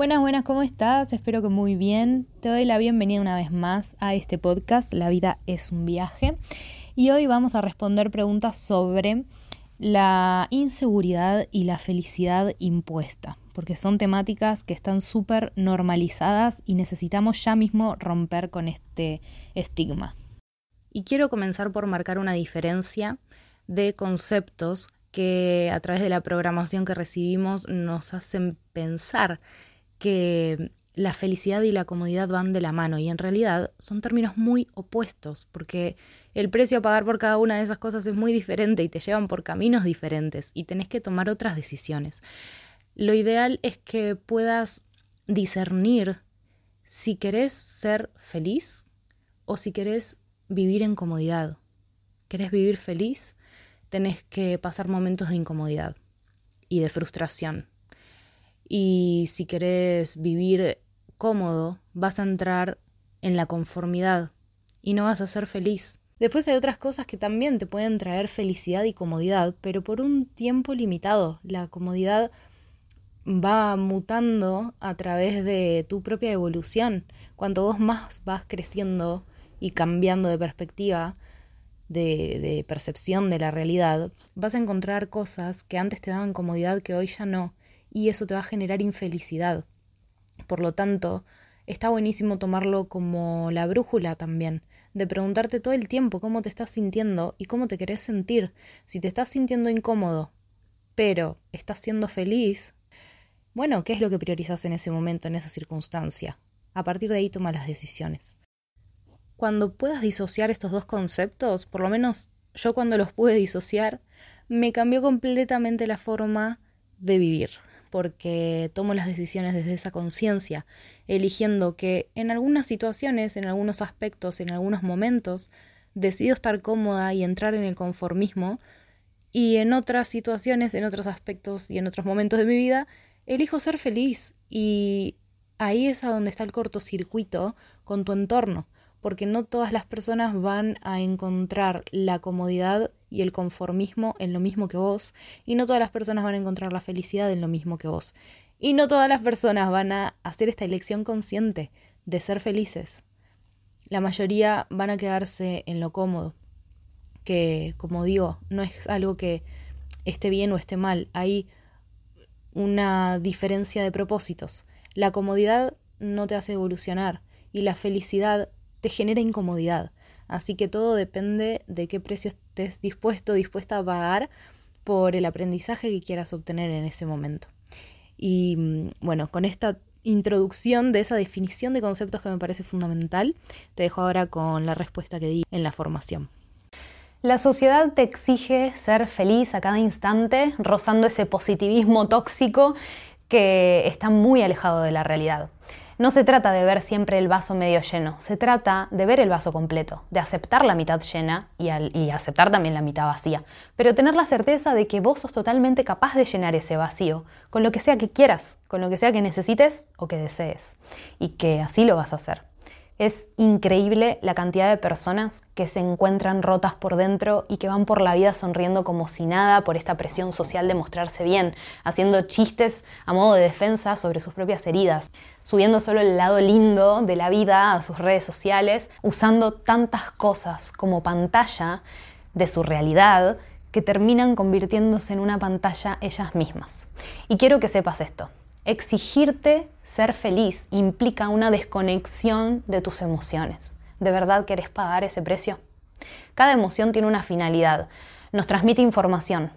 Buenas, buenas, ¿cómo estás? Espero que muy bien. Te doy la bienvenida una vez más a este podcast, La vida es un viaje. Y hoy vamos a responder preguntas sobre la inseguridad y la felicidad impuesta, porque son temáticas que están súper normalizadas y necesitamos ya mismo romper con este estigma. Y quiero comenzar por marcar una diferencia de conceptos que a través de la programación que recibimos nos hacen pensar que la felicidad y la comodidad van de la mano y en realidad son términos muy opuestos porque el precio a pagar por cada una de esas cosas es muy diferente y te llevan por caminos diferentes y tenés que tomar otras decisiones. Lo ideal es que puedas discernir si querés ser feliz o si querés vivir en comodidad. ¿Querés vivir feliz? Tenés que pasar momentos de incomodidad y de frustración y si querés vivir cómodo, vas a entrar en la conformidad y no vas a ser feliz. Después hay otras cosas que también te pueden traer felicidad y comodidad, pero por un tiempo limitado. La comodidad va mutando a través de tu propia evolución. Cuanto vos más vas creciendo y cambiando de perspectiva, de, de, percepción de la realidad, vas a encontrar cosas que antes te daban comodidad que hoy ya no y eso te va a generar infelicidad. Por lo tanto, está buenísimo tomarlo como la brújula también, de preguntarte todo el tiempo cómo te estás sintiendo y cómo te querés sentir. Si te estás sintiendo incómodo, pero estás siendo feliz, bueno, ¿qué es lo que priorizas en ese momento, en esa circunstancia? A partir de ahí toma las decisiones. Cuando puedas disociar estos dos conceptos, por lo menos yo cuando los pude disociar, me cambió completamente la forma de vivir porque tomo las decisiones desde esa conciencia, eligiendo que en algunas situaciones, en algunos aspectos, en algunos momentos, decido estar cómoda y entrar en el conformismo, y en otras situaciones, en otros aspectos y en otros momentos de mi vida, elijo ser feliz y ahí es a donde está el cortocircuito con tu entorno, porque no todas las personas van a encontrar la comodidad y el conformismo en lo mismo que vos, y no todas las personas van a encontrar la felicidad en lo mismo que vos. Y no todas las personas van a hacer esta elección consciente de ser felices. La mayoría van a quedarse en lo cómodo, que como digo, no es algo que esté bien o esté mal, hay una diferencia de propósitos. La comodidad no te hace evolucionar y la felicidad te genera incomodidad. Así que todo depende de qué precio estés dispuesto, dispuesta a pagar por el aprendizaje que quieras obtener en ese momento. Y mm, bueno, con esta introducción de esa definición de conceptos que me parece fundamental, te dejo ahora con la respuesta que di en la formación. La sociedad te exige ser feliz a cada instante, rozando ese positivismo tóxico que está muy alejado de la realidad. No se trata de ver siempre el vaso medio lleno, se trata de ver el vaso completo, de aceptar la mitad llena y, aceptar también la mitad vacía, pero tener la certeza de que vos sos totalmente capaz de llenar ese vacío, con lo que sea que quieras, con lo que sea que necesites o que desees, y que así lo vas a hacer. Es increíble la cantidad de personas que se encuentran rotas por dentro y que van por la vida sonriendo como si nada por esta presión social de mostrarse bien, haciendo chistes a modo de defensa sobre sus propias heridas, subiendo solo el lado lindo de la vida a sus redes sociales, usando tantas cosas como pantalla de su realidad que terminan convirtiéndose en una pantalla ellas mismas. Y quiero que sepas esto. Exigirte ser feliz implica una desconexión de tus emociones. ¿De verdad querés pagar ese precio? Cada emoción tiene una finalidad. Nos transmite información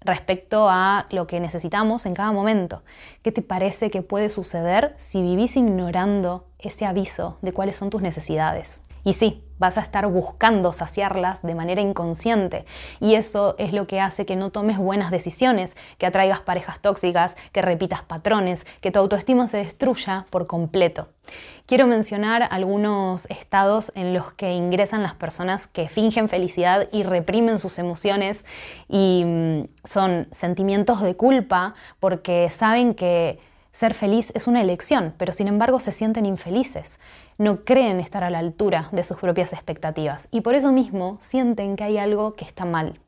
respecto a lo que necesitamos en cada momento. ¿Qué te parece que puede suceder si vivís ignorando ese aviso de cuáles son tus necesidades? Y sí, vas a estar buscando saciarlas de manera inconsciente y eso es lo que hace que no tomes buenas decisiones, que atraigas parejas tóxicas, que repitas patrones, que tu autoestima se destruya por completo. Quiero mencionar algunos estados en los que ingresan las personas que fingen felicidad y reprimen sus emociones y mm, son sentimientos de culpa porque saben que ser feliz es una elección, pero sin embargo se sienten infelices no creen estar a la altura de sus propias expectativas y por eso mismo sienten que hay algo que está mal.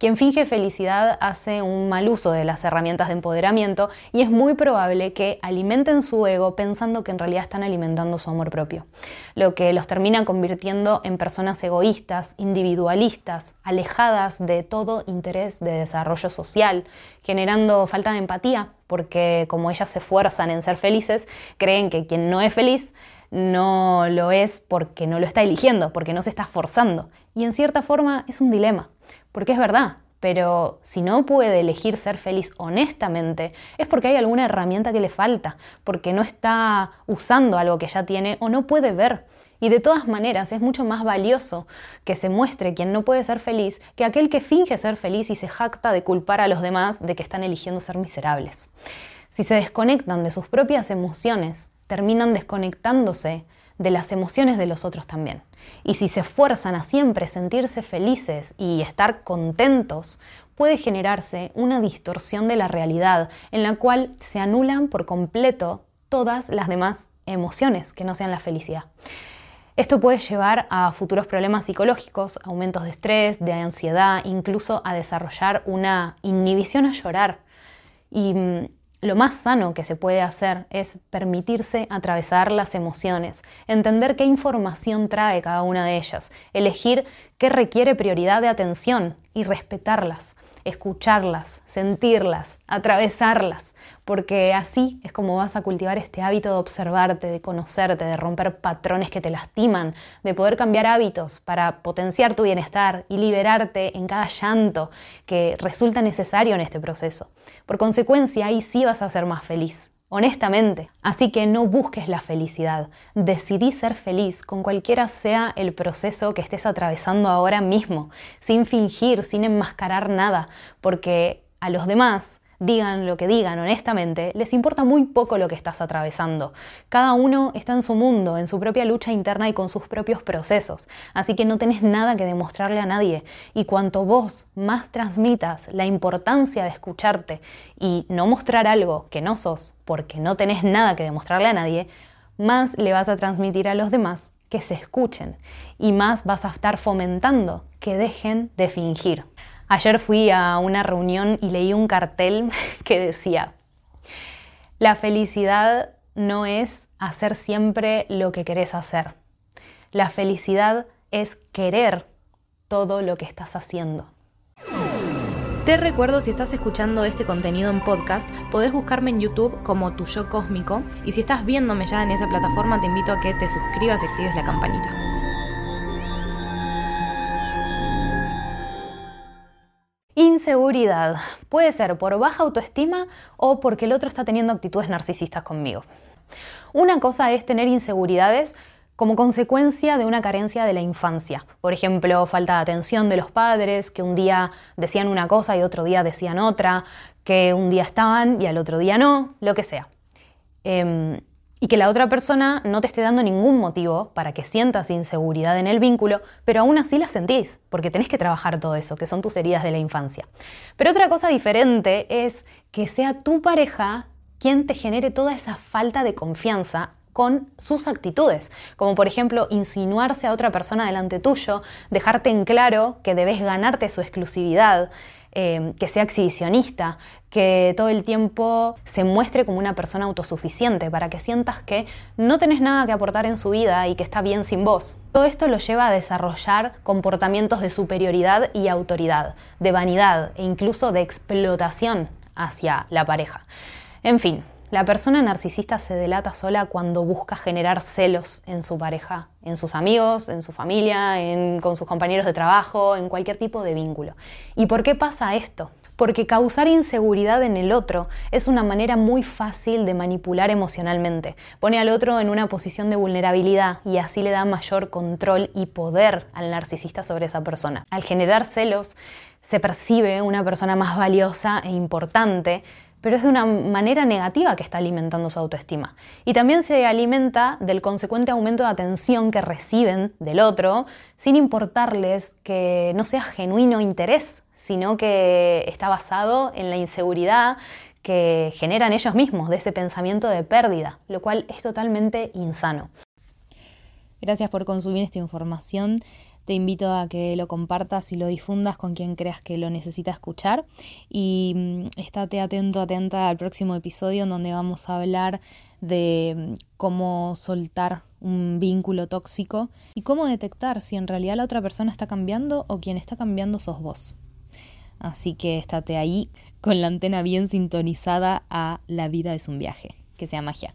Quien finge felicidad hace un mal uso de las herramientas de empoderamiento y es muy probable que alimenten su ego pensando que en realidad están alimentando su amor propio, lo que los termina convirtiendo en personas egoístas, individualistas, alejadas de todo interés de desarrollo social, generando falta de empatía, porque como ellas se esfuerzan en ser felices, creen que quien no es feliz no lo es porque no lo está eligiendo, porque no se está forzando. Y en cierta forma es un dilema, porque es verdad, pero si no puede elegir ser feliz honestamente, es porque hay alguna herramienta que le falta, porque no está usando algo que ya tiene o no puede ver. Y de todas maneras es mucho más valioso que se muestre quien no puede ser feliz que aquel que finge ser feliz y se jacta de culpar a los demás de que están eligiendo ser miserables. Si se desconectan de sus propias emociones terminan desconectándose de las emociones de los otros también. Y si se esfuerzan a siempre sentirse felices y estar contentos, puede generarse una distorsión de la realidad en la cual se anulan por completo todas las demás emociones que no sean la felicidad. Esto puede llevar a futuros problemas psicológicos, aumentos de estrés, de ansiedad, incluso a desarrollar una inhibición a llorar. Y mm, lo más sano que se puede hacer es permitirse atravesar las emociones, entender qué información trae cada una de ellas, elegir qué requiere prioridad de atención y respetarlas escucharlas, sentirlas, atravesarlas, porque así es como vas a cultivar este hábito de observarte, de conocerte, de romper patrones que te lastiman, de poder cambiar hábitos para potenciar tu bienestar y liberarte en cada llanto que resulta necesario en este proceso. Por consecuencia, ahí sí vas a ser más feliz honestamente. Así que no busques la felicidad. Decidí ser feliz con cualquiera sea el proceso que estés atravesando ahora mismo, sin fingir, sin enmascarar nada, porque a los demás digan lo que digan honestamente, les importa muy poco lo que estás atravesando. Cada uno está en su mundo, en su propia lucha interna y con sus propios procesos, así que no tenés nada que demostrarle a nadie. Y cuanto vos más transmitas la importancia de escucharte y no mostrar algo que no sos porque no tenés nada que demostrarle a nadie, más le vas a transmitir a los demás que se escuchen y más vas a estar fomentando que dejen de fingir. Ayer fui a una reunión y leí un cartel que decía, la felicidad no es hacer siempre lo que querés hacer. La felicidad es querer todo lo que estás haciendo. Te recuerdo, si estás escuchando este contenido en podcast, podés buscarme en YouTube como Tu Yo Cósmico y si estás viéndome ya en esa plataforma, te invito a que te suscribas y actives la campanita. Inseguridad. Puede ser por baja autoestima o porque el otro está teniendo actitudes narcisistas conmigo. Una cosa es tener inseguridades como consecuencia de una carencia de la infancia. Por ejemplo, falta de atención de los padres, que un día decían una cosa y otro día decían otra, que un día estaban y al otro día no, lo que sea. Em, y que la otra persona no te esté dando ningún motivo para que sientas inseguridad en el vínculo, pero aún así la sentís, porque tenés que trabajar todo eso, que son tus heridas de la infancia. Pero otra cosa diferente es que sea tu pareja quien te genere toda esa falta de confianza con sus actitudes, como por ejemplo insinuarse a otra persona delante tuyo, dejarte en claro que debes ganarte su exclusividad, Em, que sea exhibicionista, que todo el tiempo se muestre como una persona autosuficiente, para que sientas que no tenés nada que aportar en su vida y que está bien sin vos. Todo esto lo lleva a desarrollar comportamientos de superioridad y autoridad, de vanidad e incluso de explotación hacia la pareja. En fin, la persona narcisista se delata sola cuando busca generar celos en su pareja, en sus amigos, en su familia, con sus compañeros de trabajo, en cualquier tipo de vínculo. ¿Y por qué pasa esto? porque causar inseguridad en el otro es una manera muy fácil de manipular emocionalmente. Pone al otro en una posición de vulnerabilidad y así le da mayor control y poder al narcisista sobre esa persona. Al generar celos, se percibe una persona más valiosa e importante, pero es de una manera negativa que está alimentando su autoestima. Y también se alimenta del consecuente aumento de atención que reciben del otro, sin importarles que no sea genuino interés, sino que está basado en la inseguridad que generan ellos mismos, de ese pensamiento de pérdida, lo cual es totalmente insano. Gracias por consumir esta información. Te invito a que lo compartas y lo difundas con quien creas que lo necesita escuchar. Y mm, estate atento, atenta al próximo episodio en donde vamos a hablar de mm, cómo soltar un vínculo tóxico y cómo detectar si en realidad la otra persona está cambiando o quien está cambiando sos vos. Así que estate ahí con la antena bien sintonizada a La vida es un viaje. Que sea magia.